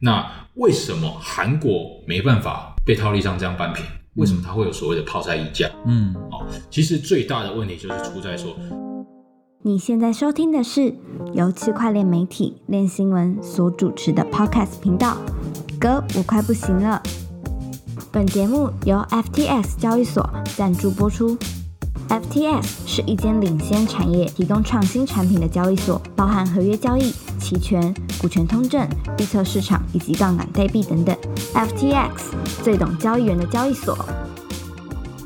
那为什么韩国没办法被套利上这样扳平？为什么它会有所谓的泡菜溢价？嗯，哦，其实最大的问题就是出在说，你现在收听的是由区块链媒体链新闻所主持的 Podcast 频道。哥，我快不行了。本节目由 FTS 交易所赞助播出。FTS 是一间领先产业、提供创新产品的交易所，包含合约交易、期权、股权通证、预测市场以及杠杆代币等等。FTX 最懂交易员的交易所。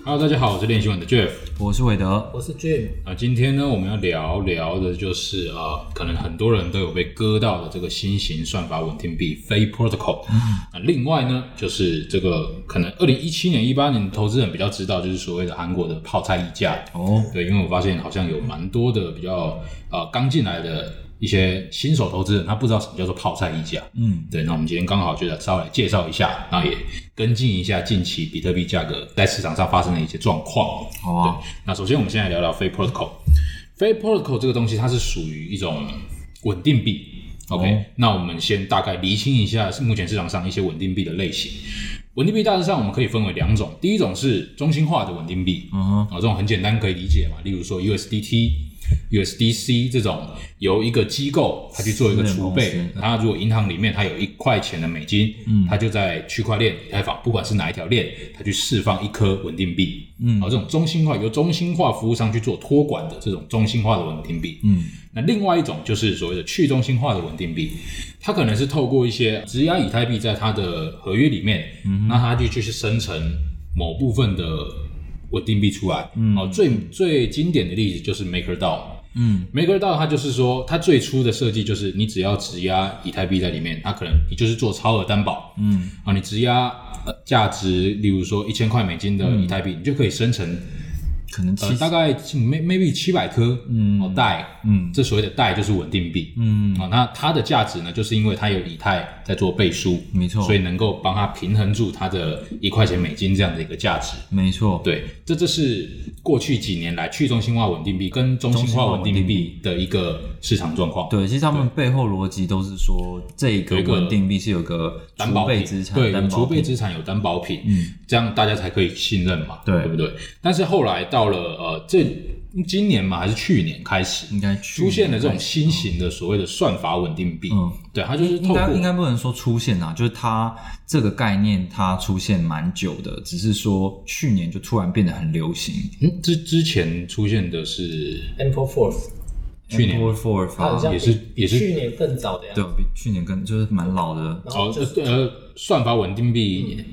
Hello，大家好，我是练新闻的 Jeff。我是韦德，我是 Jim，啊，今天呢，我们要聊聊的就是呃，可能很多人都有被割到的这个新型算法稳定币 Fei Protocol。那另外呢，就是这个可能二零一七年、一八年投资人比较知道，就是所谓的韩国的泡菜溢价。哦，对，因为我发现好像有蛮多的比较呃刚进来的一些新手投资人，他不知道什么叫做泡菜溢价。嗯，对，那我们今天刚好就来稍微介绍一下，然后也跟进一下近期比特币价格在市场上发生的一些状况。好啊，那首先我们先来聊聊 Fei Protocol。Fei Protocol 这个东西，它是属于一种稳定币。OK，、哦那我们先大概厘清一下目前市场上一些稳定币的类型。稳定币大致上我们可以分为两种，第一种是中心化的稳定币，啊，这种很简单可以理解嘛，例如说 USDT、USDC 这种由一个机构它去做一个储备它如果银行里面它有一块钱的美金，嗯。它就在区块链以太坊，不管是哪一条链，它去释放一颗稳定币，嗯。啊，这种中心化由中心化服务商去做托管的这种中心化的稳定币，嗯，那另外一种就是所谓的去中心化的稳定币，它可能是透过一些质押以太币在它的合约里面，嗯那它就去生成某部分的稳定币出来。嗯，哦，最最经典的例子就是 MakerDAO。嗯。MakerDAO 它就是说，它最初的设计就是你只要质押以太币在里面，它可能你就是做超额担保，嗯，啊，你质押呃价值，例如说一千块美金的以太币，你就可以生成可能七呃大概 may- maybe 七百颗嗯哦代，嗯这所谓的代就是稳定币，嗯，啊，那它的价值呢，就是因为它有以太在做背书，没错所以能够帮它平衡住它的一块钱美金这样的一个价值。没错，对，这这是过去几年来去中心化稳定币跟中心化稳定币的一个市场状况。对，其实他们背后逻辑都是说，这个稳定币是有个储担保品备资产，对，有储备资产有担保品，嗯，这样大家才可以信任嘛，对对不对？但是后来到了呃，这今年嘛还是去年开始，应该出现了这种新型的所谓的算法稳定币，嗯，对，它就是应该应该不能说出现啊，就是它这个概念它出现蛮久的，只是说去年就突然变得很流行。嗯之之前出现的是 Ample Fourth，去年。Four Four 发它好像也是也是去年更早的呀。对，比去年更就是蛮老的，哦然后就是呃算法稳定币，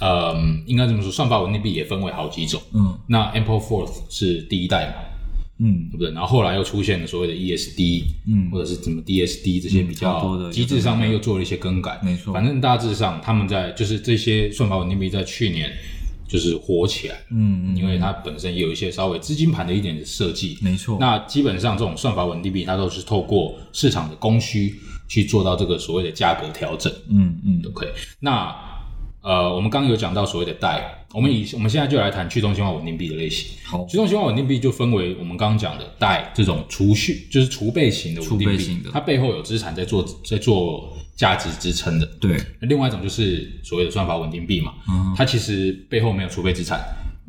呃应该这么说，算法稳定币也分为好几种，嗯。那 Ample Fourth 是第一代嘛，嗯。对不对？然后后来又出现了所谓的 ESD，嗯。或者是怎么 DSD 这些比较机制上面又做了一些更改。没错。反正大致上他们在就是这些算法稳定币在去年就是火起来，嗯嗯，因为它本身也有一些稍微资金盘的一点的设计。没错，那基本上这种算法稳定币，它都是透过市场的供需去做到这个所谓的价格调整。嗯嗯。OK，那呃，我们刚刚有讲到所谓的贷，我们以我们现在就来谈去中心化稳定币的类型。好去中心化稳定币就分为我们刚刚讲的贷这种储蓄，就是储备型的稳定币储备型的，它背后有资产在做在做价值支撑的。对，那另外一种就是所谓的算法稳定币嘛，嗯它其实背后没有储备资产，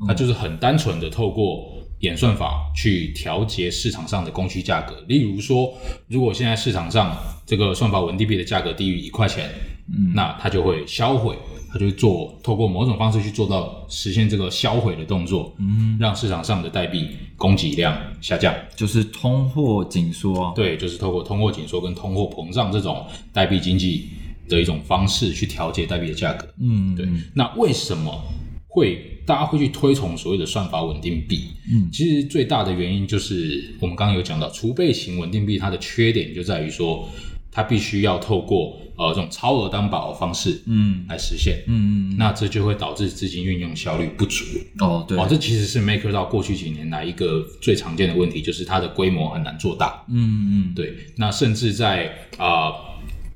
它就是很单纯的透过演算法去调节市场上的供需价格。例如说，如果现在市场上这个算法稳定币的价格低于一块钱，嗯那它就会销毁，它就会做透过某种方式去做到实现这个销毁的动作，嗯，让市场上的代币供给量下降。就是通货紧缩啊，对，就是透过通货紧缩跟通货膨胀这种代币经济的一种方式去调节代币的价格。嗯，对嗯，那为什么会大家会去推崇所谓的算法稳定币？嗯其实最大的原因就是我们刚刚有讲到，储备型稳定币它的缺点就在于说，它必须要透过呃这种超额担保的方式嗯来实现。嗯嗯，那这就会导致资金运用效率不足。哦对，哦，这其实是 Maker 到过去几年来一个最常见的问题，就是它的规模很难做大。嗯嗯对，那甚至在啊、呃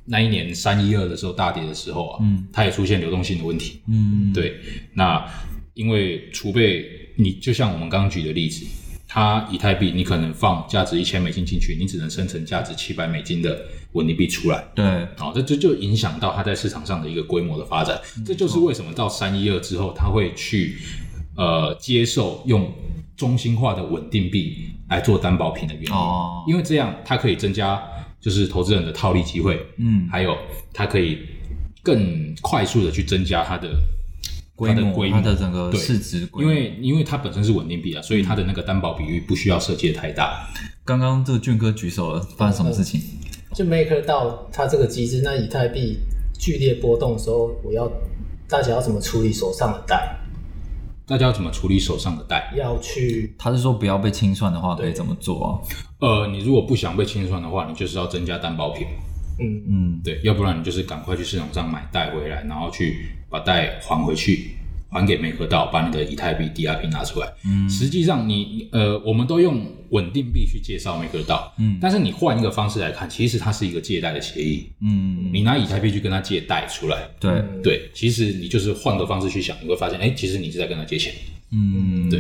那一年三一二的时候大跌的时候啊，嗯，它也出现流动性的问题。嗯，对，那因为储备，你就像我们刚刚举的例子，它以太币你可能放价值一千美金进去，你只能生成价值七百美金的稳定币出来。对，好，这这就影响到它在市场上的一个规模的发展。这就是为什么到三一二之后，它会去呃接受用中心化的稳定币来做担保品的原因。哦因为这样它可以增加就是投资人的套利机会，嗯，还有它可以更快速的去增加它的规模，它的规模它的整个市值规模，因为因为它本身是稳定币啊，所以它的那个担保比率不需要设计的太大。刚刚这个俊哥举手了，发生什么事情？就 Maker 到它这个机制，那以太币剧烈波动的时候，我要大家要怎么处理手上的贷？大家要怎么处理手上的贷？要去他是说不要被清算的话，可以怎么做啊？呃，你如果不想被清算的话，你就是要增加担保品。嗯嗯，对，要不然你就是赶快去市场上买贷回来，然后去把贷还回去，还给美科道，把你的以太币 DRP 拿出来。嗯，实际上你呃，我们都用稳定币去介绍美科道，嗯。但是你换一个方式来看，其实它是一个借贷的协议，嗯，你拿以太币去跟他借贷出来。对，对，其实你就是换个方式去想，你会发现，哎，其实你是在跟他借钱。嗯，对，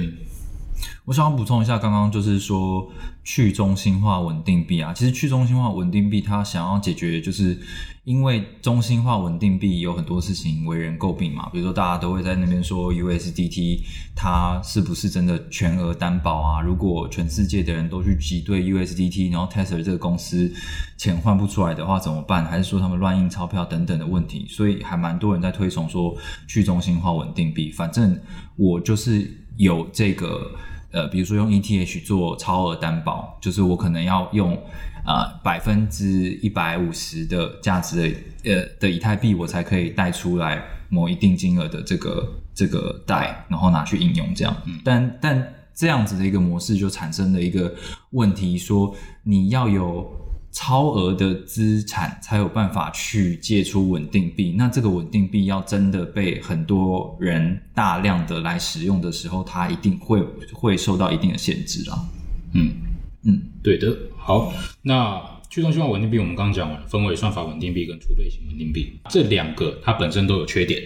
我想要补充一下，刚刚就是说去中心化稳定币啊，其实去中心化稳定币它想要解决，就是因为中心化稳定币有很多事情为人诟病嘛，比如说大家都会在那边说 USDT 它是不是真的全额担保啊？如果全世界的人都去挤兑 USDT，然后 Tesla 这个公司钱换不出来的话怎么办？还是说他们乱印钞票等等的问题？所以还蛮多人在推崇说去中心化稳定币。反正我就是有这个。呃，比如说用 ETH 做超额担保，就是我可能要用呃百分之一百五十的价值的呃的以太币，我才可以贷出来某一定金额的这个这个贷，然后拿去应用这样。但但这样子的一个模式就产生了一个问题，说你要有超额的资产才有办法去借出稳定币。那这个稳定币要真的被很多人大量的来使用的时候，它一定会会受到一定的限制啊。嗯嗯，对的。好，那去中心化稳定币我们刚刚讲完，分为算法稳定币跟储备型稳定币，这两个它本身都有缺点。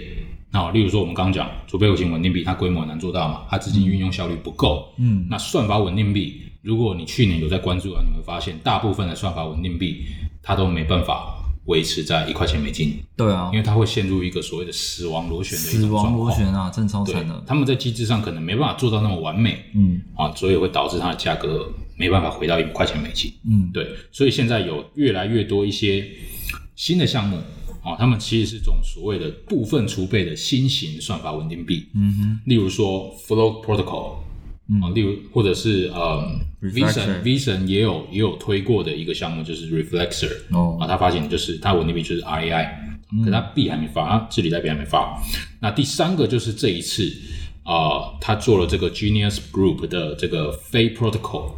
那例如说我们刚刚讲储备型稳定币，它规模难做到嘛，它资金运用效率不够。嗯那算法稳定币，如果你去年有在关注啊，你会发现大部分的算法稳定币它都没办法维持在一块钱美金，对啊因，为它会陷入一个所谓的死亡螺旋的一死亡种状况。螺旋啊，真超对惨的，。他们在机制上可能没办法做到那么完美嗯啊，所以会导致它的价格没办法回到一块钱美金。嗯，对，所以现在有越来越多一些新的项目啊，他们其实是这种所谓的部分储备的新型算法稳定币，嗯哼，例如说 Flow Protocol，啊，例如或者是呃 Reflexer Vision Vision 也有也有推过的一个项目就是 Reflexer，哦啊，他发行就是它稳定币就是 RAI，可是它币还没发，它治理代币还没发。那第三个就是这一次啊、他做了这个 Genius Group 的这个非 Protocol。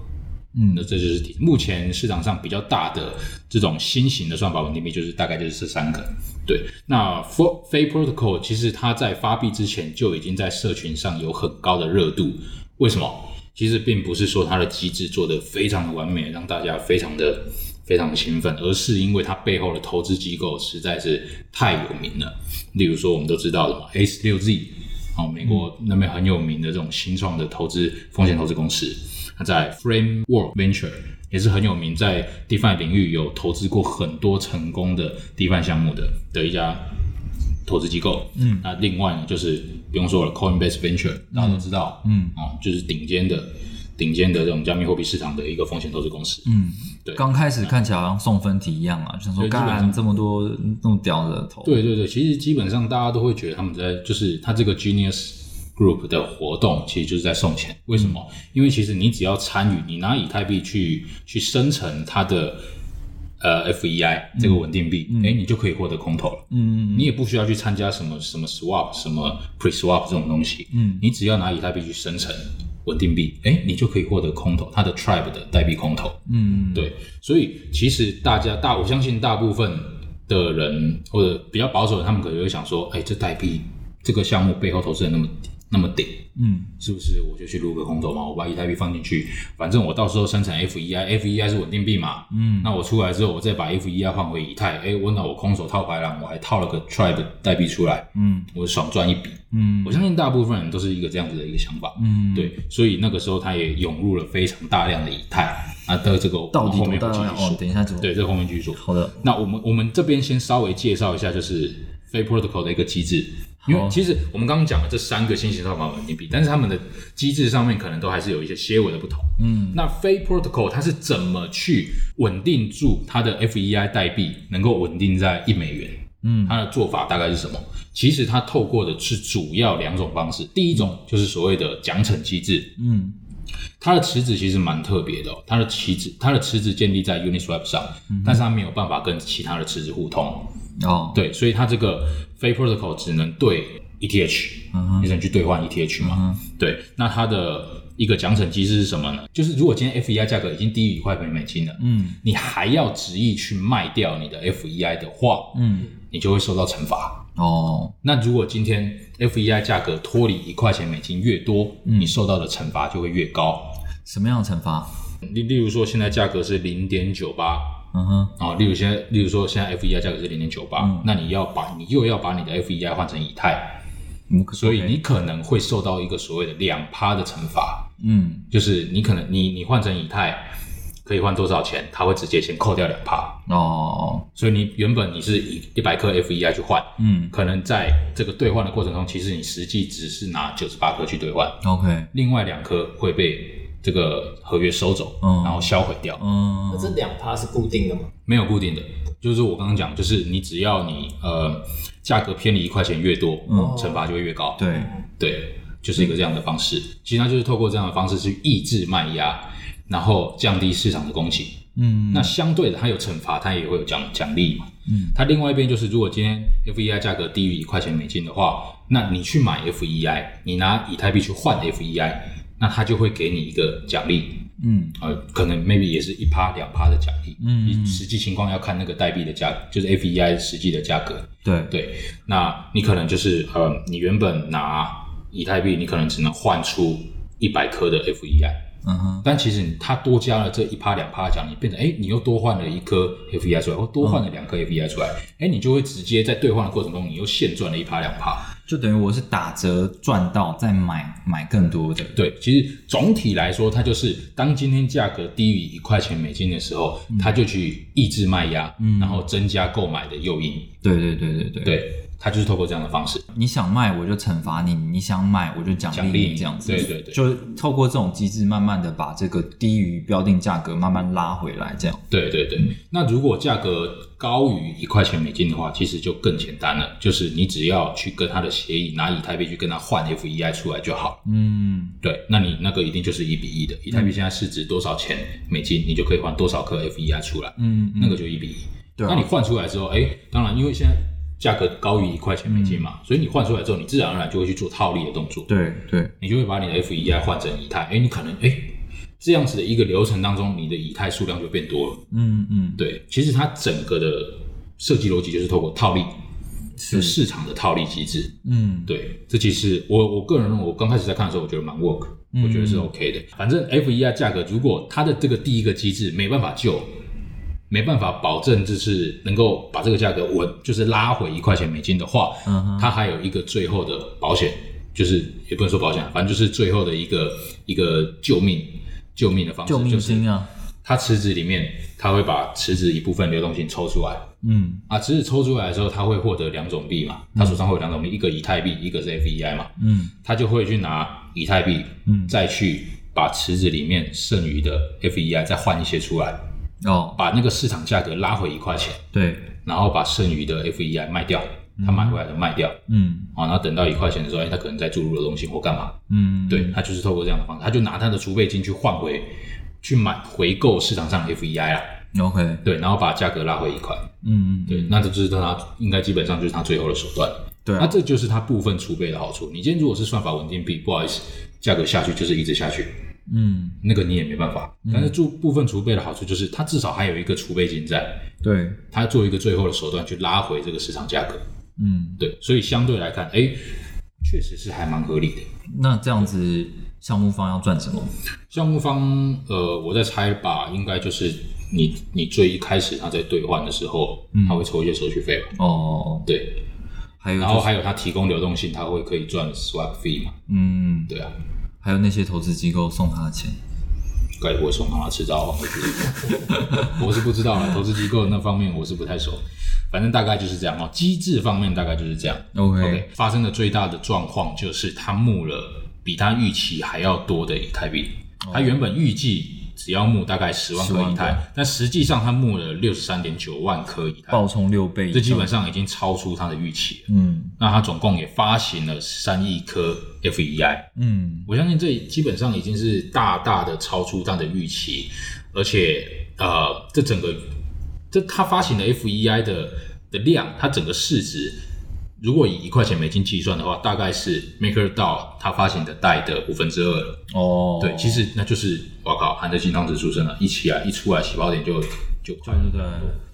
嗯那这就是目前市场上比较大的这种新型的算法稳定币，就是大概就是这三个。对，那 For 非 Protocol 其实它在发币之前就已经在社群上有很高的热度。为什么？其实并不是说它的机制做得非常的完美，让大家非常的非常的兴奋，而是因为它背后的投资机构实在是太有名了。例如说我们都知道的嘛，S 六 Z，哦，美国那边很有名的这种新创的投资风险投资公司。它在 Framework Venture 也是很有名，在 DeFi 领域有投资过很多成功的 DeFi 项目的的一家投资机构。嗯，那另外呢，就是不用说了，Coinbase Venture 大家都知道，嗯啊，就是顶尖的顶尖的这种加密货币市场的一个风险投资公司。嗯，对刚开始看起来好像送分题一样啊，就想说干这么多那么屌的头，对对对，其实基本上大家都会觉得他们在就是他这个 Genius Group 的活动，其实就是在送钱。为什么？因为其实你只要参与，你拿以太币去去生成它的呃 FEI 这个稳定币，哎、你就可以获得空投了。嗯你也不需要去参加什么什么 swap、什么 pre swap 这种东西，嗯你只要拿以太币去生成稳定币，哎，你就可以获得空投，它的 tribe 的代币空投。嗯，对，所以其实大家大，我相信大部分的人或者比较保守的，他们可能会想说，哎，这代币这个项目背后投资人那么那么顶，嗯是不是我就去撸个空头嘛？我把以太币放进去，反正我到时候生产 F E I，F E I 是稳定币嘛。嗯，那我出来之后，我再把 F E I 换回以太，哎，我那我空手套白狼，我还套了个 Tribe 代币出来，嗯我爽赚一笔。嗯我相信大部分人都是一个这样子的一个想法。嗯，对，所以那个时候他也涌入了非常大量的以太啊的这个到底后面继续说。等一下怎么？对，这个后面继续说。好的，那我们我们这边先稍微介绍一下，就是非 protocol 的一个机制，因为其实我们刚刚讲了这三个新型算法稳定币，但是他们的机制上面可能都还是有一些些微的不同。嗯。那非 protocol 它是怎么去稳定住它的 FEI 代币能够稳定在一美元？嗯。它的做法大概是什么？其实它透过的是主要两种方式，第一种就是所谓的奖惩机制，嗯。它的池子其实蛮特别的、哦，它的池子它的池子建立在 Uniswap 上，但是它没有办法跟其他的池子互通，哦，对，所以它这个非 protocol 只能对 ETH，你只能去兑换 ETH 嘛，嗯对，那它的一个奖惩机制是什么呢？就是如果今天 FEI 价格已经低于一块美美金了，嗯你还要执意去卖掉你的 FEI 的话，嗯你就会受到惩罚。哦那如果今天 FEI 价格脱离一块钱美金越多，嗯你受到的惩罚就会越高。什么样的惩罚？例例如说，现在价格是零点九八嗯哼。啊，例如现在，例如说现在 FEI 价格是零点九八嗯，那你要把你又要把你的 FEI 换成以太，嗯，所以你可能会受到一个所谓的两趴的惩罚，嗯。就是你可能你你换成以太可以换多少钱，它会直接先扣掉两趴，哦。所以你原本你是以一百克 FEI 去换，嗯。可能在这个兑换的过程中，其实你实际只是拿九十八克去兑换，OK。另外两颗会被这个合约收走，嗯然后销毁掉。嗯那这两趴是固定的吗？没有固定的，就是我刚刚讲，就是你只要你呃价格偏离一块钱越多，嗯惩罚就会越高。对对，就是一个这样的方式。其实它就是透过这样的方式去抑制卖压，然后降低市场的供给。嗯那相对的，它有惩罚，它也会有奖奖励嘛。嗯它另外一边就是，如果今天 FEI 价格低于一块钱美金的话，那你去买 FEI，你拿以太币去换 FEI，那他就会给你一个奖励。嗯。呃，可能 maybe 也是一趴两趴的奖励，嗯你实际情况要看那个代币的价，就是 FEI 实际的价格。对。对，那你可能就是呃，你原本拿以太币，你可能只能换出一百颗的 FEI，嗯哼。但其实你它多加了这一趴两趴的奖励，变成哎，你又多换了一颗 FEI 出来，或多换了两颗 FEI 出来，哎、你就会直接在兑换的过程中，你又现赚了一趴两趴。就等于我是打折赚到，再买买更多的。对，其实总体来说，它就是当今天价格低于一块钱美金的时候，它就去抑制卖压，嗯然后增加购买的诱因。对对对对对，对，它就是透过这样的方式。你想卖我就惩罚你，你想买我就奖奖励你，这样子。对对对就透过这种机制，慢慢的把这个低于标定价格慢慢拉回来，这样。对对对，那如果价格高于一块钱美金的话，其实就更简单了，就是你只要去跟他的协议拿以太币去跟他换 FEI 出来就好。嗯对，那你那个一定就是一比一的，以太币现在市值多少钱美金，你就可以换多少颗 FEI 出来，嗯嗯那个就一比一。对啊那你换出来之后，哎，当然因为现在价格高于一块钱美金嘛，所以你换出来之后，你自然而然就会去做套利的动作。对对，你就会把你的 FEI 换成以太，哎，你可能哎这样子的一个流程当中，你的以太数量就变多了。嗯嗯，对，其实它整个的设计逻辑就是透过套利，是市场的套利机制。嗯对，这其实我我个人认为，我刚开始在看的时候，我觉得蛮 work，、嗯我觉得是 OK 的。反正 FEI 价格，如果它的这个第一个机制没办法救，没办法保证就是能够把这个价格稳，就是拉回一块钱美金的话，嗯哼。它还有一个最后的保险，就是也不能说保险，反正就是最后的一个一个救命救命的方式，救命就是金啊，它池子里面，它会把池子一部分流动性抽出来。嗯。啊，池子抽出来的时候，它会获得两种币嘛，它手上会有两种币，一个以太币，一个是 FEI 嘛，嗯。它就会去拿以太币，嗯。再去把池子里面剩余的 FEI 再换一些出来，哦，把那个市场价格拉回一块钱，对，然后把剩余的 FEI 卖掉，他买回来的卖掉，嗯。啊，然后等到一块钱的时候，哎，他可能再注入了东西或干嘛，嗯，对他就是透过这样的方式，他就拿他的储备金去换回，去买回购市场上的 FEI 啦，，OK，对，然后把价格拉回一块，嗯嗯，对，那这就是他应该基本上就是他最后的手段。对啊。那这就是他部分储备的好处。你今天如果是算法稳定币，不好意思，价格下去就是一直下去，嗯那个你也没办法。但是做部分储备的好处就是，它至少还有一个储备金在，对，它做一个最后的手段去拉回这个市场价格。嗯对，所以相对来看，哎，确实是还蛮合理的。那这样子，项目方要赚什么？项目方，呃，我在猜吧，应该就是你你最一开始他在兑换的时候，他会抽一些手续费吧？哦，对，还有、就是，然后还有他提供流动性，他会可以赚 swap fee 嘛？嗯，对啊，还有那些投资机构送他的钱。该不会送他吃早饭？我是不知道了，投资机构那方面我是不太熟。反正大概就是这样哦，机制方面大概就是这样。OK，, 发生的最大的状况就是他募了比他预期还要多的以太币。他原本预计只要募大概十万10万颗。以太，但实际上他募了六十三点九万颗以太，爆冲六倍，这基本上已经超出他的预期了。嗯。那他总共也发行了三亿颗 FEI，嗯。我相信这基本上已经是大大的超出他的预期，而且呃，这整个这他发行的 FEI 的的量，它整个市值，如果以一块钱美金计算的话，大概是 MakerDAO 它发行的贷的五分之二了。哦，对，其实那就是我靠，含着金汤匙出生了，一起来一出来起跑点就就快对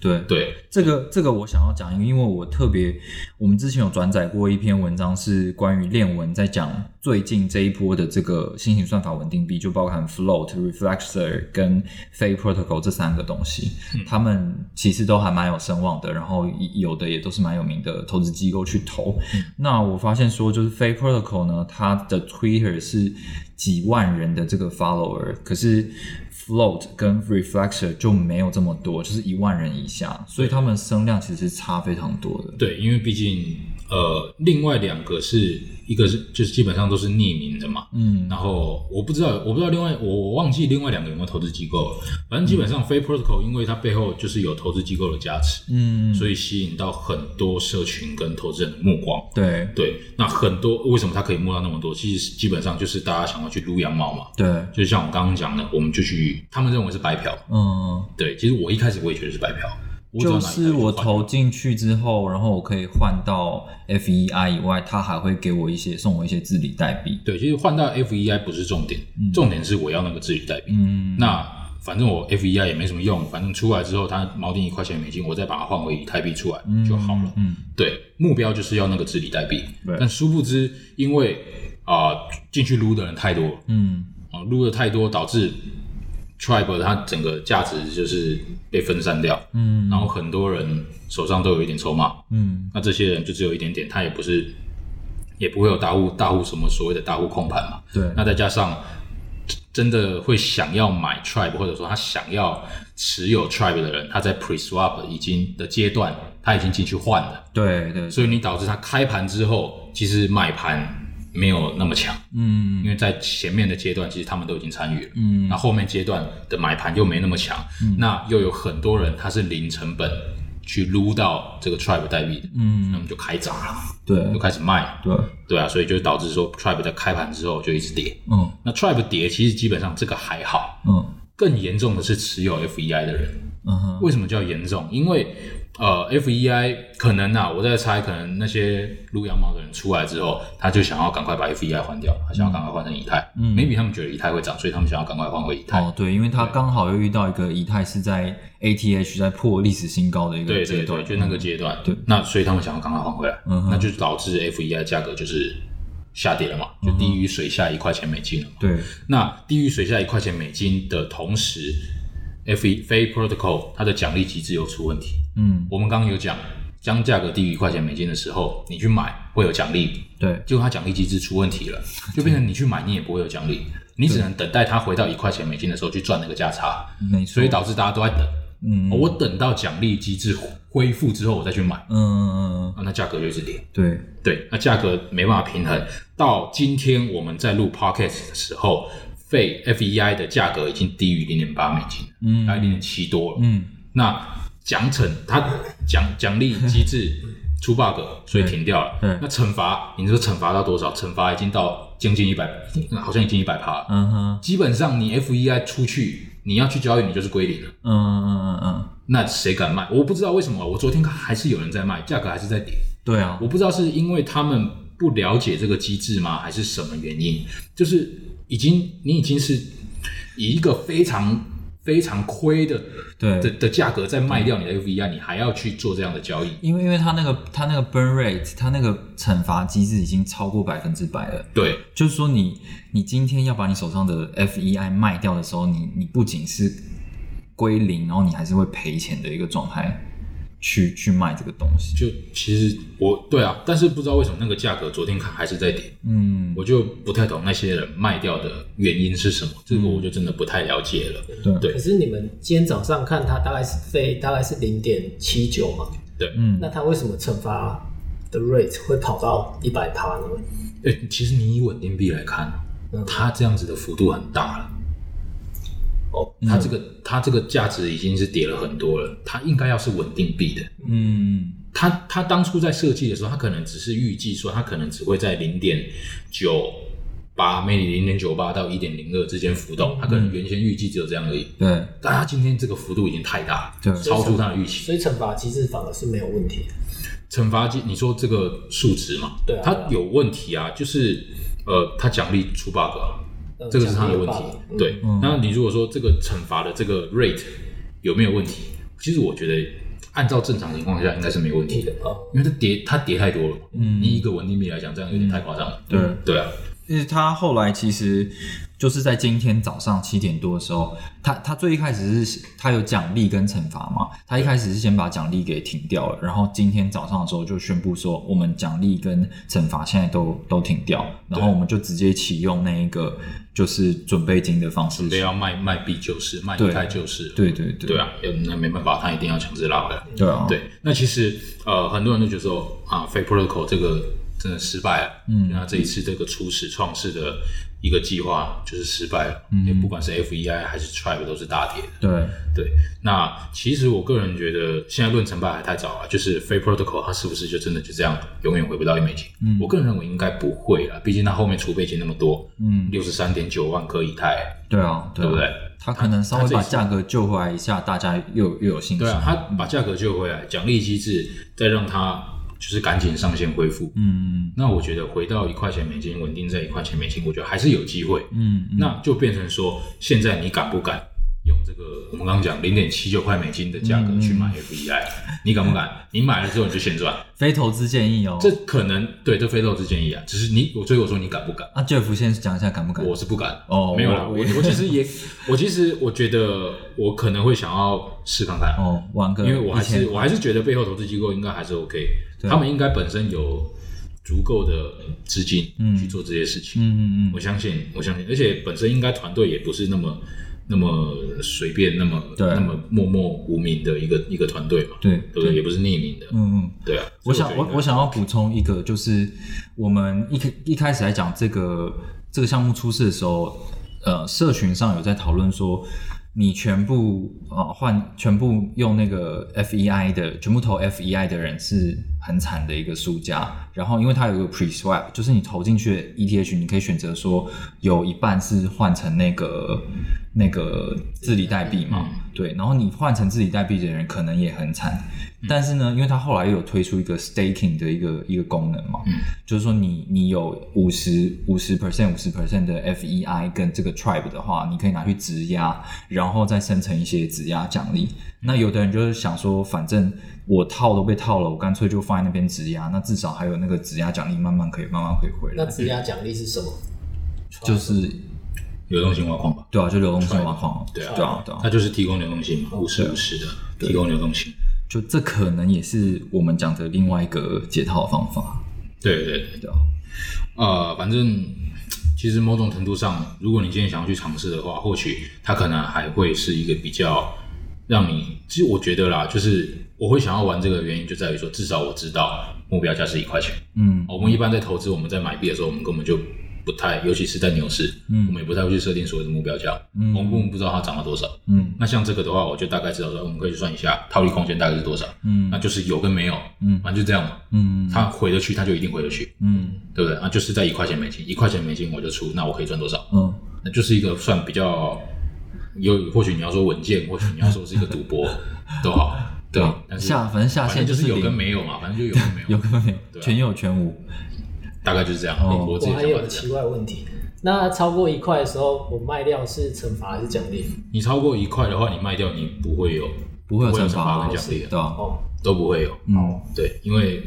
对对。对，这个这个我想要讲，因为我特别，我们之前有转载过一篇文章，是关于链文在讲最近这一波的这个新型算法稳定币，就包含 Float、Reflexer 跟 Fake Protocol 这三个东西，他们其实都还蛮有声望的，然后有的也都是蛮有名的投资机构去投。那我发现说，就是 Fake Protocol 呢，它的 Twitter 是几万人的这个 follower，可是 Float 跟 reflexor 就没有这么多，就是一万人以下，所以他们声量其实是差非常多的。对，因为毕竟呃，另外两个是一个是就是基本上都是匿名的嘛，嗯。然后我不知道，我不知道另外我我忘记另外两个有没有投资机构了，反正基本上 Fake Protocol 因为它背后就是有投资机构的加持，嗯，所以吸引到很多社群跟投资人的目光。对。对，那很多为什么它可以摸到那么多？其实基本上就是大家想要去撸羊毛嘛，对，就像我刚刚讲的，我们就去，他们认为是白嫖。嗯，对，其实我一开始我也觉得是白嫖，就是我投进去之后，然后我可以换到 FEI 以外，他还会给我一些送我一些治理代币。对，其实换到 FEI 不是重点，重点是我要那个治理代币。嗯，那反正我 FEI 也没什么用，反正出来之后它锚定一块钱美金，我再把它换回以太币出来就好了。嗯，对，目标就是要那个治理代币对。但殊不知，因为啊进、去撸的人太多，嗯啊撸的太多，导致 Tribe 它整个价值就是被分散掉。嗯然后很多人手上都有一点筹码，嗯那这些人就只有一点点，他也不是，也不会有大户大户什么所谓的大户控盘嘛。对，那再加上真的会想要买 Tribe，或者说他想要持有 Tribe 的人，他在 Pre Swap 已经的阶段，他已经进去换了，对对，所以你导致他开盘之后，其实买盘没有那么强，嗯。因为在前面的阶段，其实他们都已经参与了。嗯。那后面阶段的买盘又没那么强，那又有很多人他是零成本去撸到这个 Tribe 代币的，那嗯，么就开砸了，对。就开始卖，对，对啊，所以就导致说 Tribe 在开盘之后就一直跌。嗯。那 Tribe 跌其实基本上这个还好，嗯。更严重的是持有 FEI 的人。嗯哼，为什么叫严重？因为呃，FEI 可能啊，我在猜，可能那些撸羊毛的人出来之后，他就想要赶快把 FEI 换掉，他想要赶快换成以太。嗯 maybe 他们觉得以太会涨，所以他们想要赶快换回以太。哦，对，因为他刚好又遇到一个以太是在 ATH 在破历史新高的一个对对阶段，对，就那个阶段。对那所以他们想要赶快换回来，嗯那就导致 FEI 价格就是下跌了嘛，就低于水下一块钱美金了嘛。对，那低于水下一块钱美金的同时，F E 非 Protocol 它的奖励机制又出问题。嗯。我们刚刚有讲，将价格低于一块钱美金的时候，你去买会有奖励，对，结果它奖励机制出问题了，就变成你去买你也不会有奖励，你只能等待它回到一块钱美金的时候去赚那个价差，没错，所以导致大家都在等。嗯。我等到奖励机制恢复之后，我再去买，嗯嗯嗯，啊，那价格就一直跌。对，对，那价格没办法平衡。到今天我们在录 podcast 的时候，费 FEI 的价格已经低于零点八美金，嗯。大概零点七多了。嗯。那奖惩他奖奖励机制出 bug，所以停掉了。嗯那惩罚，你说惩罚到多少？惩罚已经到将近一百，好像已经一百趴了。嗯哼，基本上你 FEI 出去，你要去交易，你就是归零了。嗯嗯嗯嗯，那谁敢卖？我不知道为什么，我昨天看还是有人在卖，价格还是在跌。对啊，我不知道是因为他们不了解这个机制吗，还是什么原因？就是已经你已经是以一个非常非常亏的对的的价格再卖掉你的 FEI，你还要去做这样的交易。因为因为它那个它那个 burn rate，它那个惩罚机制已经超过百分之百了。对，就是说你你今天要把你手上的 FEI 卖掉的时候，你你不仅是归零，然后你还是会赔钱的一个状态去去卖这个东西。就其实我对啊，但是不知道为什么那个价格昨天看还是在跌，嗯，我就不太懂那些人卖掉的原因是什么，这个我就真的不太了解了。对对可是你们今天早上看它大概是飞大概是零点七九嘛，对，嗯那它为什么惩罚的 rate 会跑到一百趴呢？诶，其实你以稳定币来看，嗯它这样子的幅度很大了。哦，它这个它这个价值已经是跌了很多了，它应该要是稳定币的。嗯它它当初在设计的时候，它可能只是预计说，它可能只会在零点九八，maybe 零点九八到一点零二之间浮动，它可能原先预计只有这样而已。对但它今天这个幅度已经太大了，对超出它的预期。所以惩罚机制反而是没有问题的。惩罚机，你说这个数值嘛，对啊它有问题啊，就是呃，它奖励出 bug 啊，呃这个是他的问题对，那你如果说这个惩罚的这个 rate 有没有问题？其实我觉得按照正常情况下应该是没问题的，啊，因为它跌它跌太多了。嗯，你一个稳定币来讲，这样有点太夸张了。对对啊，因为他后来其实就是在今天早上七点多的时候，他他最一开始是他有奖励跟惩罚嘛，他一开始是先把奖励给停掉了，然后今天早上的时候就宣布说，我们奖励跟惩罚现在都都停掉，然后我们就直接启用那一个就是准备金的方式准。备要卖卖币就是卖对以太就是，对对对对啊，那没办法，他一定要强制拉回来。对啊，对，那其实呃，很多人都觉得说啊，Fake Protocol 这个真的失败了，嗯，那这一次这个初始创世的一个计划就是失败了，嗯，也不管是 FEI 还是 Tribe 都是大跌的。对对，那其实我个人觉得现在论成败还太早了，就是 Fake Protocol 它是不是就真的就这样永远回不到一美金？嗯，我个人认为应该不会了，毕竟它后面储备金那么多，嗯，六十三点九万颗以太，对啊，对不对？他可能稍微把价格救回来一下，大家又又有信心。对啊，他把价格救回来，奖励机制再让它就是赶紧上线恢复。嗯那我觉得回到一块钱美金，稳定在一块钱美金，我觉得还是有机会。嗯嗯，那就变成说，现在你敢不敢用这个我们刚刚讲零点七九块美金的价格去买 FEI？、你敢不敢？你买了之后你就现赚，非投资建议哦。这可能对这非投资建议啊，只是你我所以我说你敢不敢？阿 Jeff 先讲一下敢不敢？我是不敢哦没有啦，我我我其实也，我其实我觉得我可能会想要试看看，哦，玩个因为我还是我还是觉得背后投资机构应该还是 OK，他们应该本身有足够的资金嗯去做这些事情。嗯嗯嗯我相信，我相信，而且本身应该团队也不是那么那么随便、那么对那么默默无名的一个一个团队嘛，对对不对？也不是匿名的，嗯嗯。对啊。我想我我想要补充一个，就是我们一开一开始来讲这个这个项目出事的时候，呃，社群上有在讨论说，你全部啊换全部用那个 FEI 的，全部投 FEI 的人是很惨的一个输家。然后因为它有一个 pre swap，就是你投进去的 ETH，你可以选择说有一半是换成那个那个治理代币嘛，对，然后你换成治理代币的人可能也很惨。但是呢，因为他后来又有推出一个 staking 的一个一个功能嘛，就是说你你有五十五十 percent 五十 percent 的 FEI 跟这个 tribe 的话，你可以拿去质押，然后再生成一些质押奖励。那有的人就是想说，反正我套都被套了，我干脆就放在那边质押，那至少还有那个质押奖励，慢慢可以慢慢可以回来。那质押奖励是什么？就是流动性挖矿吧，对啊，就流动性挖矿，对啊。对啊，对啊，它就是提供流动性嘛，五十五十的提供流动性。就这可能也是我们讲的另外一个解套的方法，对对对，对啊，呃，反正其实某种程度上，如果你今天想要去尝试的话，或许它可能还会是一个比较让你，其实我觉得啦，就是我会想要玩这个原因就在于说，至少我知道目标价是一块钱。嗯。我们一般在投资，我们在买币的时候，我们根本就不太，尤其是在牛市，嗯我们也不太会去设定所谓的目标价，嗯我们根本不知道它涨了多少。嗯那像这个的话，我就大概知道说，我们可以去算一下套利空间大概是多少，嗯那就是有跟没有，嗯反正就这样嘛。嗯它回得去，它就一定回得去，嗯对不对？那就是在一块钱美金，一块钱美金我就出，那我可以赚多少？嗯那就是一个算比较有，或许你要说稳健，或许你要说是一个赌博 都好，对。下反正下线就是有跟没有嘛，反正就有跟没有，有跟没有，全有全无。大概就是这样。哦我自己还有个。奇怪问题，那超过一块的时候，我卖掉是惩罚还是奖励？你超过一块的话，你卖掉你不会有不会有惩惩罚罚跟奖励的对吧？哦，都不会有。嗯，对，因为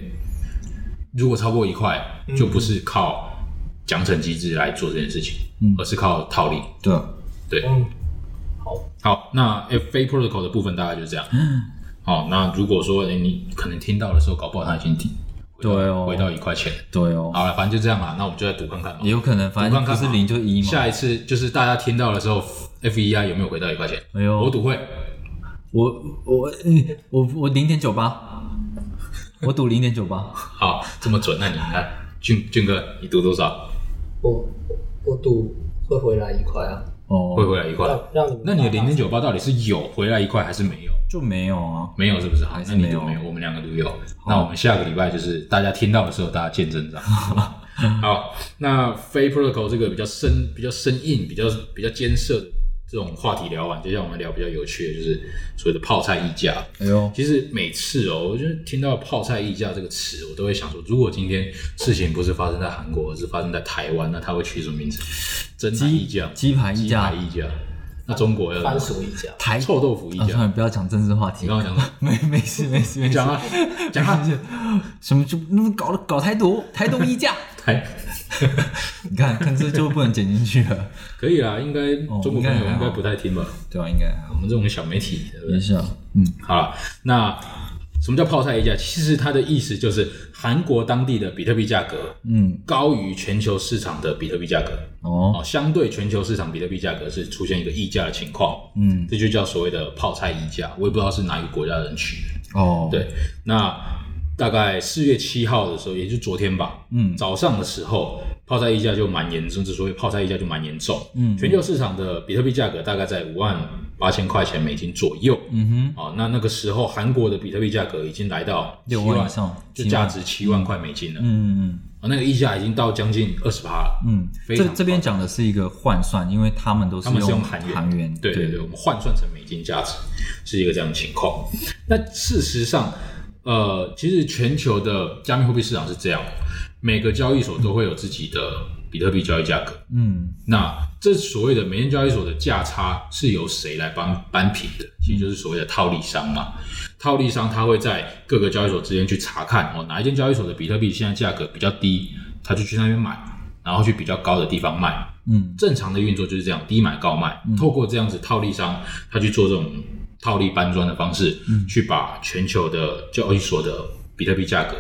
如果超过一块，就不是靠奖惩机制来做这件事情，嗯而是靠套利。对，对，嗯，好，好，那 FA Protocol 的部分大概就是这样。嗯 好，那如果说、诶你可能听到的时候，搞不好他已经抵回到对哦回到一块钱。对哦，好了，反正就这样嘛，那我们就再赌看看嘛。也有可能，反正不是赌看看嘛零就一嘛。下一次就是大家听到的时候，FEI 有没有回到一块钱？哎呦我赌会。我我嗯我我零点九八，我赌零点九八。好，这么准，那你看，俊俊哥，你赌多少？我我赌会回来一块啊，哦，会回来一块？让让那你的零打点九八到底是有回来一块还是没有？就没有啊。没有是不是？好还，是你都没有，我们两个都有。那我们下个礼拜就是大家听到的时候，大家见证这样。好，那非 protocol 这个比较深、比较生硬、比较比较艰涩的这种话题聊完，接下来我们聊比较有趣的，就是所谓的泡菜溢价。哎呦，其实每次哦，我就听到“泡菜溢价”这个词，我都会想说，如果今天事情不是发生在韩国，而是发生在台湾，那它会取什么名字？真鸡溢价、鸡排溢鸡价排溢价。那中国要番什么薯一家，台臭豆腐溢啊，算。了，不要讲政治话题。你刚刚讲什么？没没事没事没事，讲啊，讲啊，什么就那么搞搞台独台独一家？台你看看这就不能剪进去了，可以啊，应该哦中国朋友应该不太听吧？对吧？应该我们这种小媒体，对不对？没事啊。嗯，好了，那什么叫泡菜溢价？其实它的意思就是韩国当地的比特币价格嗯，高于全球市场的比特币价格。哦，哦，相对全球市场比特币价格是出现一个溢价的情况，嗯，这就叫所谓的泡菜溢价。我也不知道是哪一个国家的人取的。哦，，对，那大概四月七号的时候，也就是昨天吧，嗯早上的时候，泡菜溢价就蛮严重，之所以泡菜溢价就蛮严重。嗯全球市场的比特币价格大概在五万八千块钱美金左右。嗯哼，哦，那那个时候韩国的比特币价格已经来到六万以上7万就价值七万块美金了。嗯嗯哦，那个溢价已经到将近二十趴了。嗯，非常这这边讲的是一个换算，因为他们都是用韩韩元，韩元，对对对，我们换算成美金价值是一个这样的情况。那事实上，呃，其实全球的加密货币市场是这样，每个交易所都会有自己的比特币交易价格。嗯那这所谓的每天交易所的价差是由谁来帮扳平的？其实就是所谓的套利商嘛。套利商他会在各个交易所之间去查看哦，哪一间交易所的比特币现在价格比较低，他就去那边买，然后去比较高的地方卖。嗯正常的运作就是这样，低买高卖。透过这样子套利商，他去做这种套利搬砖的方式，嗯去把全球的交易所的比特币价格，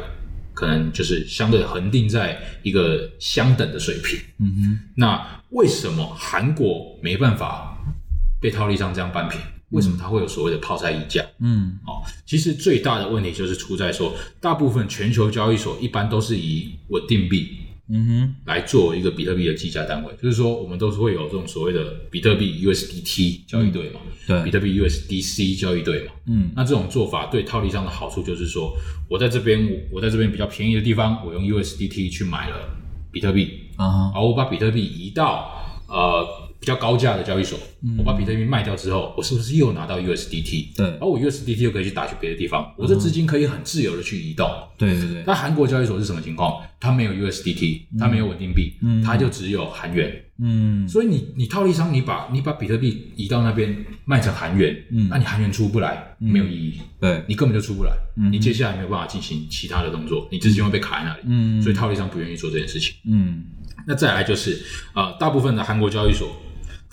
可能就是相对恒定在一个相等的水平。嗯哼，那为什么韩国没办法被套利商这样扳平？为什么它会有所谓的泡菜溢价？嗯哦，其实最大的问题就是出在说，大部分全球交易所一般都是以稳定币嗯哼，来作为一个比特币的计价单位，就是说我们都是会有这种所谓的比特币 USDT 交易对嘛，对。比特币 USDC 交易对嘛。嗯。那这种做法对套利商的好处就是说，我在这边我在这边比较便宜的地方，我用 USDT 去买了比特币，啊哈，而我把比特币移到呃比较高价的交易所，我把比特币卖掉之后，我是不是又拿到 USDT？对而我 USDT 又可以去打去别的地方，我这资金可以很自由的去移动。对对对，那韩国交易所是什么情况？它没有 USDT，它没有稳定币，嗯它就只有韩元。嗯所以你你套利商，你把你把比特币移到那边卖成韩元，嗯那你韩元出不来，没有意义，对，你根本就出不来，嗯你接下来没有办法进行其他的动作，你资金会被卡在那里。嗯所以套利商不愿意做这件事情。嗯那再来就是，呃，大部分的韩国交易所，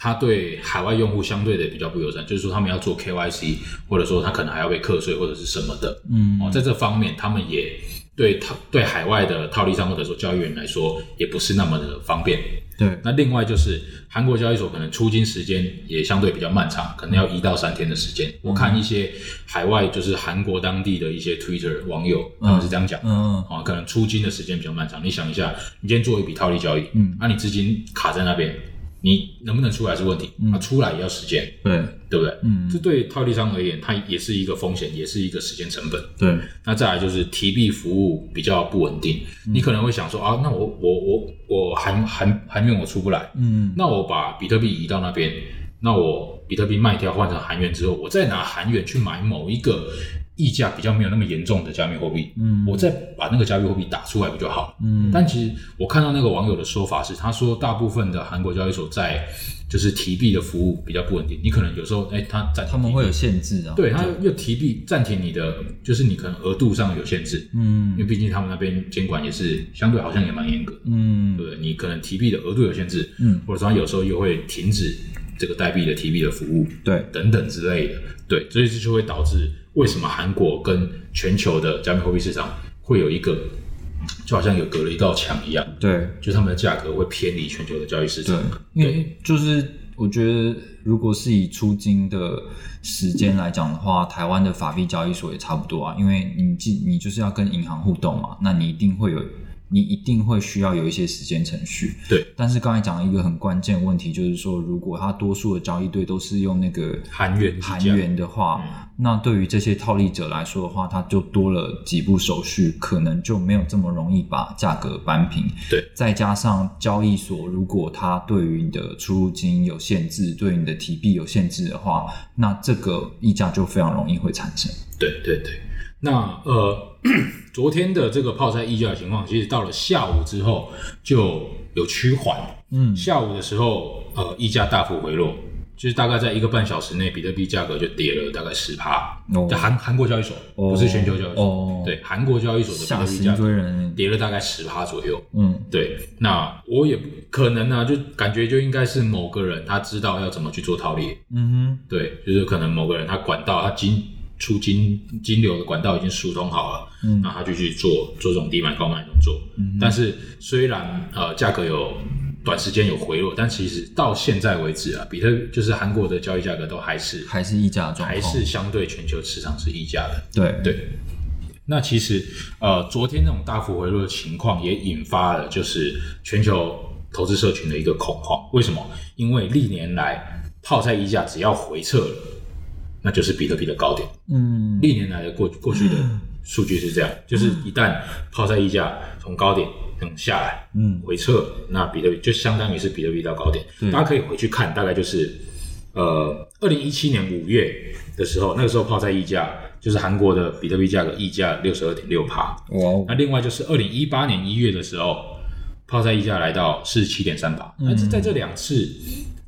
它对海外用户相对的比较不友善，就是说他们要做 KYC，或者说他可能还要被课税或者是什么的。嗯哦，在这方面，他们也对套对海外的套利商或者说交易员来说，也不是那么的方便。对，那另外就是韩国交易所可能出金时间也相对比较漫长，可能要一到三天的时间。我看一些海外就是韩国当地的一些 Twitter 网友，他们是这样讲。嗯啊，可能出金的时间比较漫长。你想一下，你今天做一笔套利交易，嗯那、你资金卡在那边，你能不能出来是问题，嗯。啊，出来也要时间，对，对不对？嗯。这对套利商而言，它也是一个风险，也是一个时间成本。对，那再来就是提币服务比较不稳定，嗯。你可能会想说啊，那我我我我韩韩韩元我出不来，嗯。那我把比特币移到那边，那我比特币卖掉换成韩元之后，我再拿韩元去买某一个溢价比较没有那么严重的加密货币，嗯我再把那个加密货币打出来不就好了？嗯但其实我看到那个网友的说法是，他说大部分的韩国交易所在就是提币的服务比较不稳定，你可能有时候哎，他暂停他们会有限制啊。对他又提币暂停你的，就是你可能额度上有限制，嗯因为嗯毕竟他们那边监管也是相对好像也蛮严格，嗯对不对？你可能提币的额度有限制，嗯，或者说他有时候又会停止这个代币的提币的服务，对，等等之类的，对，所以这就会导致为什么韩国跟全球的加密货币市场会有一个就好像有隔了一道墙一样，对就他们的价格会偏离全球的交易市对场。，因为就是我觉得，如果是以出金的时间来讲的话，台湾的法币交易所也差不多啊，因为你既你就是要跟银行互动嘛，那你一定会有。你一定会需要有一些时间程序，对，但是刚才讲了一个很关键的问题，就是说，如果它多数的交易对都是用那个韩元韩元的话，那对于这些套利者来说的话，它就多了几步手续，可能就没有这么容易把价格扳平。对，再加上交易所如果它对于你的出入金有限制，对于你的提币有限制的话，那这个溢价就非常容易会产生。对对对，那呃，昨天的这个泡菜溢价的情况，其实到了下午之后就有趋缓。嗯下午的时候，呃，溢价大幅回落，就是大概在一个半小时内，比特币价格就跌了大概十趴。哦在韩韩国交易所，哦不是全球交易所。哦对，韩国交易所的比特币价格。跌了大概十趴左右。嗯对，那我也不可能呢、就感觉就应该是某个人他知道要怎么去做套利。嗯哼对，就是可能某个人他管道他金出金金流的管道已经疏通好了，嗯那他就去做做这种低买高卖动作。嗯但是虽然呃价格有短时间有回落，但其实到现在为止啊，比特就是韩国的交易价格都还是还是溢价的状。还是相对全球市场是溢价的。对对，那其实呃，昨天那种大幅回落的情况也引发了就是全球投资社群的一个恐慌。为什么？因为历年来泡菜溢价只要回撤了，那就是比特币的高点。嗯历年来的过过去的数据是这样，就是一旦泡菜溢价从高点嗯下来，嗯回撤，那比特币就相当于是比特币到高点。大家可以回去看，大概就是呃，二零一七年五月的时候，那个时候泡菜溢价就是韩国的比特币价格溢价六十二点六帕。哇哦那另外就是二零一八年一月的时候，泡菜溢价来到四十七点三帕。那在这两次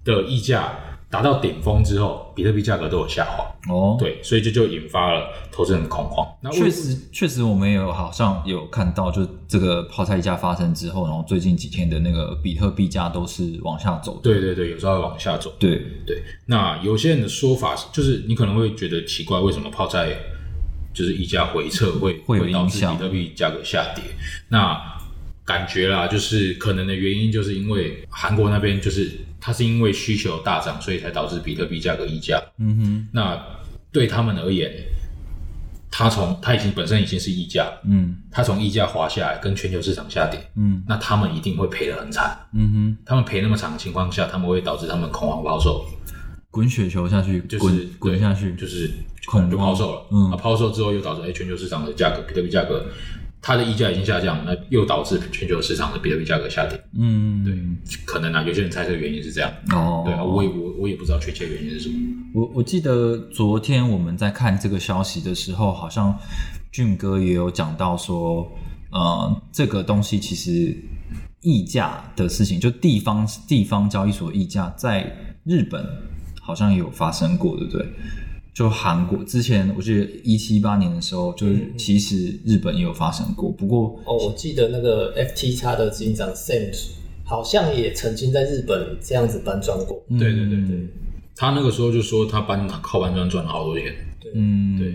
的溢价达到顶峰之后，比特币价格都有下滑。哦，对，所以这就引发了投资人的恐慌。那为确实，确实，我们也有好像有看到，就这个泡菜价发生之后，然后最近几天的那个比特币价都是往下走的。对对对，有时候会往下走。对，对，那有些人的说法是，就是你可能会觉得奇怪，为什么泡菜就是溢价回撤会 会有影响比特币价格下跌？那感觉啦，就是可能的原因，就是因为韩国那边就是它是因为需求大涨，所以才导致比特币价格溢价。嗯哼，那对他们而言，它从它已经本身已经是溢价，嗯。它从溢价滑下来，跟全球市场下跌，嗯。那他们一定会赔得很惨。嗯哼，他们赔那么惨的情况下，他们会导致他们恐慌抛售，滚雪球下去，就是滚滚下去，就是恐慌。就抛售了。嗯。啊抛售之后又导致哎全球市场的价格，比特币价格它的溢价已经下降，那又导致全球市场的比特币价格下跌。嗯，对，可能啊，有些人猜测原因是这样。哦，对啊，我也我我也不知道确切原因是什么。我我记得昨天我们在看这个消息的时候，好像俊哥也有讲到说，呃，这个东西其实溢价的事情，就地方地方交易所溢价，在日本好像也有发生过，对不对？就韩国之前，我记得一七八年的时候，就是其实日本也有发生过，不过哦，我记得那个 FT 的执行长 Sam 好像也曾经在日本这样子搬砖过。嗯对对对对，他那个时候就说他搬靠搬砖赚了好多钱。嗯，对。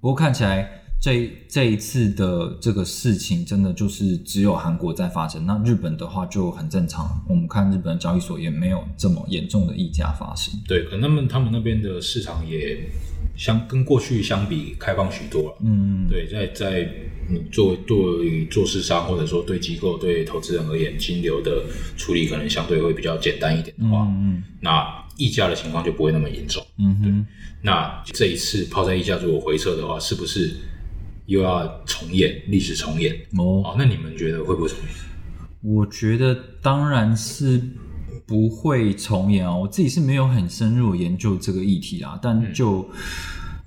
不过看起来这这一次的这个事情，真的就是只有韩国在发生。那日本的话就很正常，我们看日本的交易所也没有这么严重的溢价发生。对，可能他们他们那边的市场也相跟过去相比开放许多了。嗯，对，在在你作为对做市商或者说对机构、对投资人而言，金流的处理可能相对会比较简单一点的话，嗯那溢价的情况就不会那么严重。嗯哼，那这一次抛在溢价如果回撤的话，是不是又要重演历史重演？哦，哦，那你们觉得会不会重演？我觉得当然是不会重演啊。我自己是没有很深入研究这个议题啦，但就、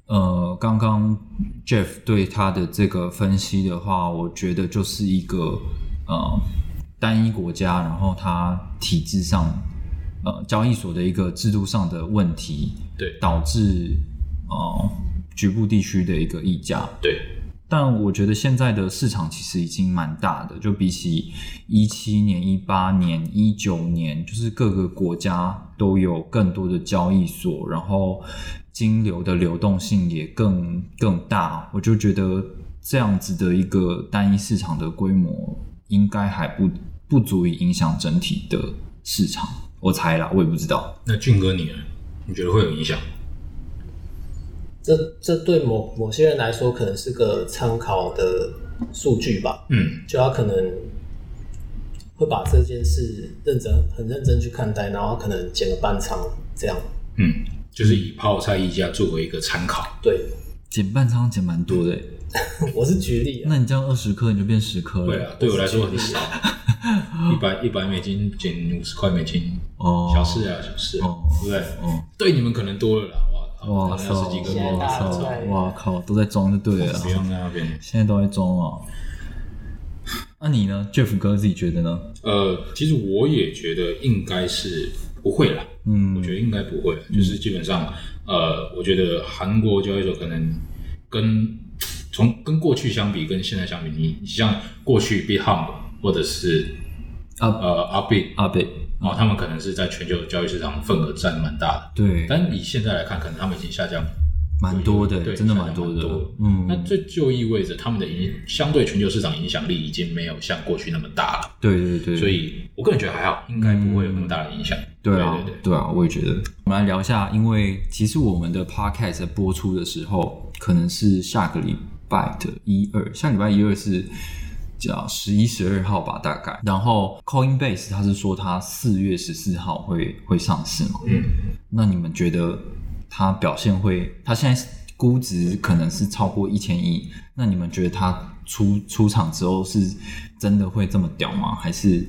呃，刚刚 Jeff 对他的这个分析的话，我觉得就是一个呃单一国家，然后它体制上呃交易所的一个制度上的问题，对导致呃局部地区的一个溢价。对，但我觉得现在的市场其实已经蛮大的，就比起一七年、一八年、一九年，就是各个国家都有更多的交易所，然后金流的流动性也更更大。我就觉得这样子的一个单一市场的规模，应该还不不足以影响整体的市场。我猜啦，我也不知道。那俊哥你呢？你觉得会有影响？这这对某某些人来说，可能是个参考的数据吧。嗯，就他可能会把这件事认真、很认真去看待，然后可能减个半仓这样。嗯，就是以泡菜溢价作为一个参考。对，减半仓减蛮多的欸，我是举例啊。那你这样二十克你就变十克了。对啊，对我来说很少，一百一百美金减五十块美金，哦，小事啊，小事啊，哦对不对？哦。对你们可能多了啦，哇靠，哇操！哇靠！都在装就对了不。用在那边。现在都在装啊。那你呢，Jeff 哥自己觉得呢？呃，其实我也觉得应该是不会啦，嗯我觉得应该不会，就是基本上，呃，我觉得韩国交易所可能跟从跟过去相比，跟现在相比，你你像过去 b i t h u m 或者是啊呃阿 b 阿贝，哦，他们可能是在全球交易市场份额占蛮大的，对，但以现在来看，可能他们已经下降蛮多的，对真的蛮多的多。嗯，那这就意味着他们的影相对全球市场影响力已经没有像过去那么大了，对对对，所以我个人觉得还好，应该不会有那么大的影响。对啊，对对对啊，我也觉得。我们来聊一下，因为其实我们的 podcast 播出的时候，可能是下个礼拜的一二，下礼拜一二是叫十一、十二号吧，大概。然后 Coinbase 它是说它四月十四号会会上市嘛？嗯，那你们觉得它表现会？它现在估值可能是超过一千亿，那你们觉得它出出场之后是真的会这么屌吗？还是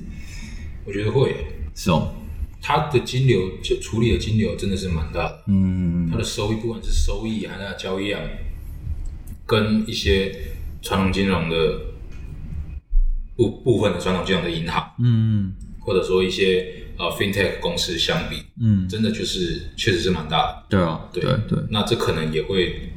我觉得会，是哦？它的金流就处理的金流真的是蛮大的，嗯它的收益不管是收益还是交易量，跟一些传统金融的部部分的传统金融的银行，嗯或者说一些呃 fintech 公司相比，嗯，真的就是确实是蛮大的。对啊，对。对对。那这可能也会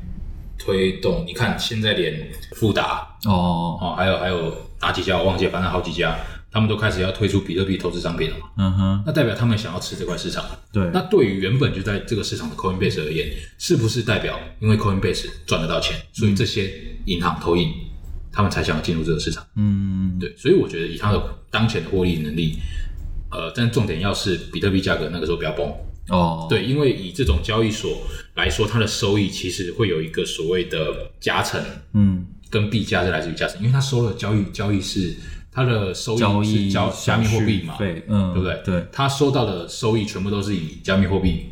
推动，你看现在连富达哦，哦，还有还有哪几家我忘记了，反正好几家，他们都开始要推出比特币投资商品了嘛，嗯哼，那代表他们想要吃这块市场。对，那对于原本就在这个市场的 Coinbase 而言，是不是代表因为 Coinbase 赚得到钱，所以这些银行投影，他们才想要进入这个市场？嗯对，所以我觉得以它的当前的获利能力，呃，但重点要是比特币价格那个时候不要崩。哦，对，因为以这种交易所来说，它的收益其实会有一个所谓的加成，嗯，跟币价是来自于加成，因为它收了交易交易是它的收益是交加密货币嘛，对嗯，对不对？对，它收到的收益全部都是以加密货币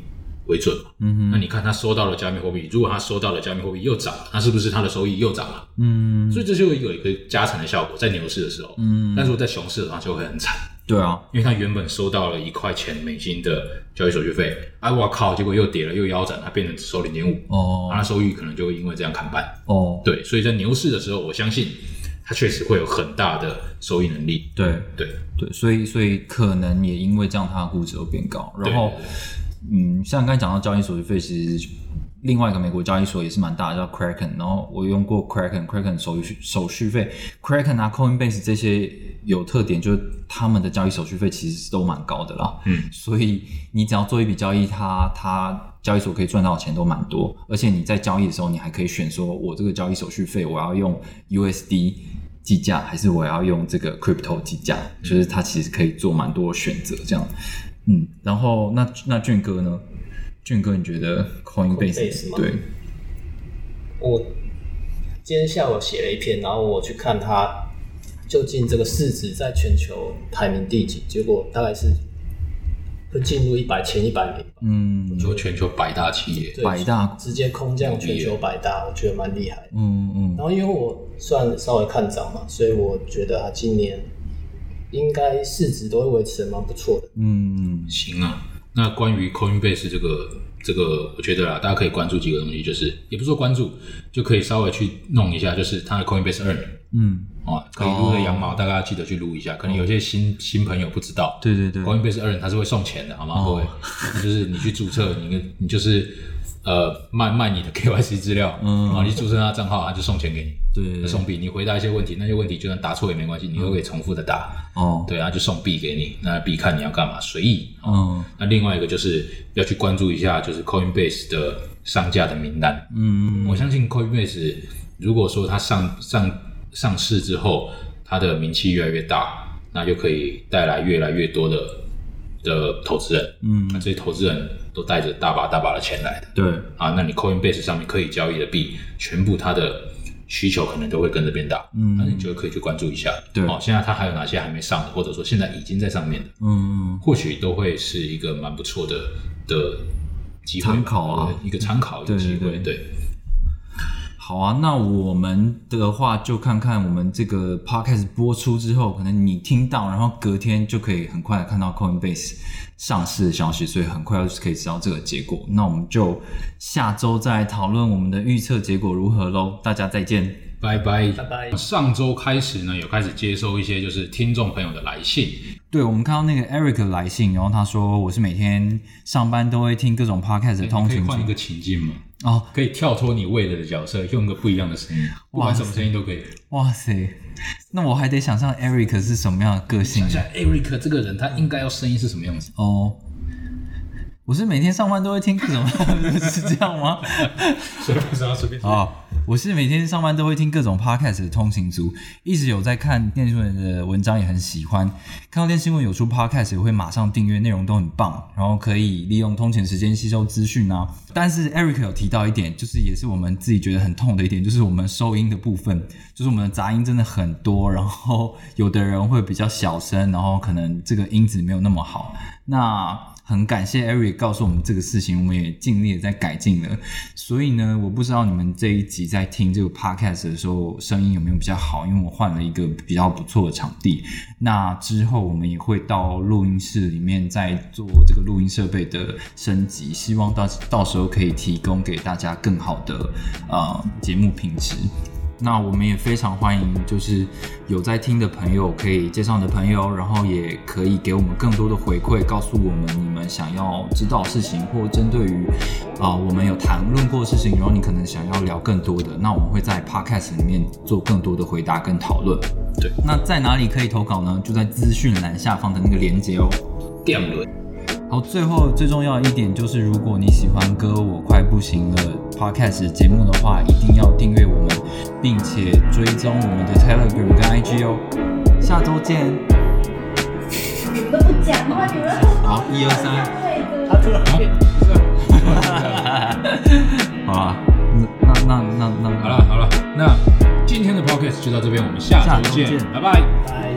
为准嘛。嗯哼，那你看，他收到了加密货币，如果他收到了加密货币又涨了，那是不是他的收益又涨了？嗯，所以这就有一个加成的效果，在牛市的时候。嗯但是我在熊市的话就会很惨，对啊，因为他原本收到了一块钱美金的交易手续费，哎，我靠，结果又跌了，又腰斩，它变成只收零点五，哦那它收益可能就会因为这样砍半。哦，对，所以在牛市的时候，我相信它确实会有很大的收益能力。对对，对，所以所以可能也因为这样，它的估值又变高。然后对，嗯，像刚才讲到交易手续费，其实另外一个美国交易所也是蛮大的，叫 Kraken。然后我用过 Kraken，Kraken 手续手续费，Kraken 啊 Coinbase 这些有特点，就是他们的交易手续费其实都蛮高的啦。嗯，所以你只要做一笔交易，它它交易所可以赚到的钱都蛮多，而且你在交易的时候，你还可以选说，我这个交易手续费我要用 USD 计价，还是我要用这个 crypto 计价，就是它其实可以做蛮多的选择这样。嗯，然后那那俊哥呢？俊哥，你觉得 Coinbase, Coinbase 吗对？我今天下午写了一篇，然后我去看它究竟这个市值在全球排名第几，结果大概是会进入一百前一百名。嗯你说全球百大企业，百大直接空降全球百大，我觉得蛮厉害。嗯嗯然后因为我算稍微看涨嘛，所以我觉得它今年应该市值都会维持的蛮不错的。嗯，行啊，那关于 Coinbase 这个这个，我觉得啦，大家可以关注几个东西，就是也不是说关注，就可以稍微去弄一下，就是它的 Coinbase Earn 嗯，哦，可以撸的羊毛，大家要记得去撸一下。可能有些新新朋友不知道，对对对，Coinbase Earn 它是会送钱的，好吗？哦各位，就是你去注册，你你就是呃卖卖你的 KYC 资料，嗯啊，你注册他账号，他就送钱给你，对送币。你回答一些问题，那些问题就算答错也没关系，你都可以重复的答，哦，对，他就送币给你，那币看你要干嘛，随意。嗯那另外一个就是要去关注一下，就是 Coinbase 的上架的名单。嗯我相信 Coinbase 如果说它上上上市之后，它的名气越来越大，那就可以带来越来越多的的投资人。嗯那这些投资人都带着大把大把的钱来的。对，啊，那你 Coinbase 上面可以交易的币，全部它的需求可能都会跟着变大。嗯。那你就可以去关注一下。对。哦，现在它还有哪些还没上的，或者说现在已经在上面的，嗯或许都会是一个蛮不错的的机会。吧，参考啊。对一个参考，一个机会，对。对。好啊，那我们的话就看看我们这个 podcast 播出之后，可能你听到，然后隔天就可以很快地看到 Coinbase 上市的消息，所以很快就可以知道这个结果。那我们就下周再来讨论我们的预测结果如何喽。大家再见。拜拜，拜拜上周开始呢，有开始接收一些就是听众朋友的来信，对，我们看到那个 Eric 来信，然后他说我是每天上班都会听各种 podcast 的通勤可以换一个情境嘛，哦，可以跳脱你为了的角色，用个不一样的声音，不管什么声音都可以。哇塞，那我还得想象 Eric 是什么样的个性想象 Eric 这个人，他应该要声音是什么样子？哦。我是每天上班都会听各种，是这样吗？随便说，随便说。啊，我是每天上班都会听各种 podcast 的通勤族，一直有在看电新闻的文章，也很喜欢。看到电新闻有出 podcast，也会马上订阅，内容都很棒，然后可以利用通勤时间吸收资讯啊。但是 Eric 有提到一点，就是也是我们自己觉得很痛的一点，就是我们收音的部分，就是我们的杂音真的很多，然后有的人会比较小声，然后可能这个音质没有那么好。那很感谢 Eric 告诉我们这个事情，我们也尽力的在改进了。所以呢，我不知道你们这一集在听这个 podcast 的时候，声音有没有比较好？因为我换了一个比较不错的场地。那之后我们也会到录音室里面再做这个录音设备的升级，希望到到时候可以提供给大家更好的呃节目品质。那我们也非常欢迎，就是有在听的朋友可以介绍你的朋友，然后也可以给我们更多的回馈，告诉我们你们想要知道的事情，或针对于啊、我们有谈论过的事情，然后你可能想要聊更多的，那我们会在 podcast 里面做更多的回答跟讨论。对，那在哪里可以投稿呢？就在资讯栏下方的那个链接哦。电轮，好，最后最重要一点就是，如果你喜欢歌我快不行了 Podcast 节目的话，一定要订阅我们，并且追踪我们的 Telegram 跟 IG 哦。下周见。你们都不讲话，你们好，一二三，他突然变好了，那那那那那好了好了，那今天的 podcast 就到这边，我们下下周见拜。拜。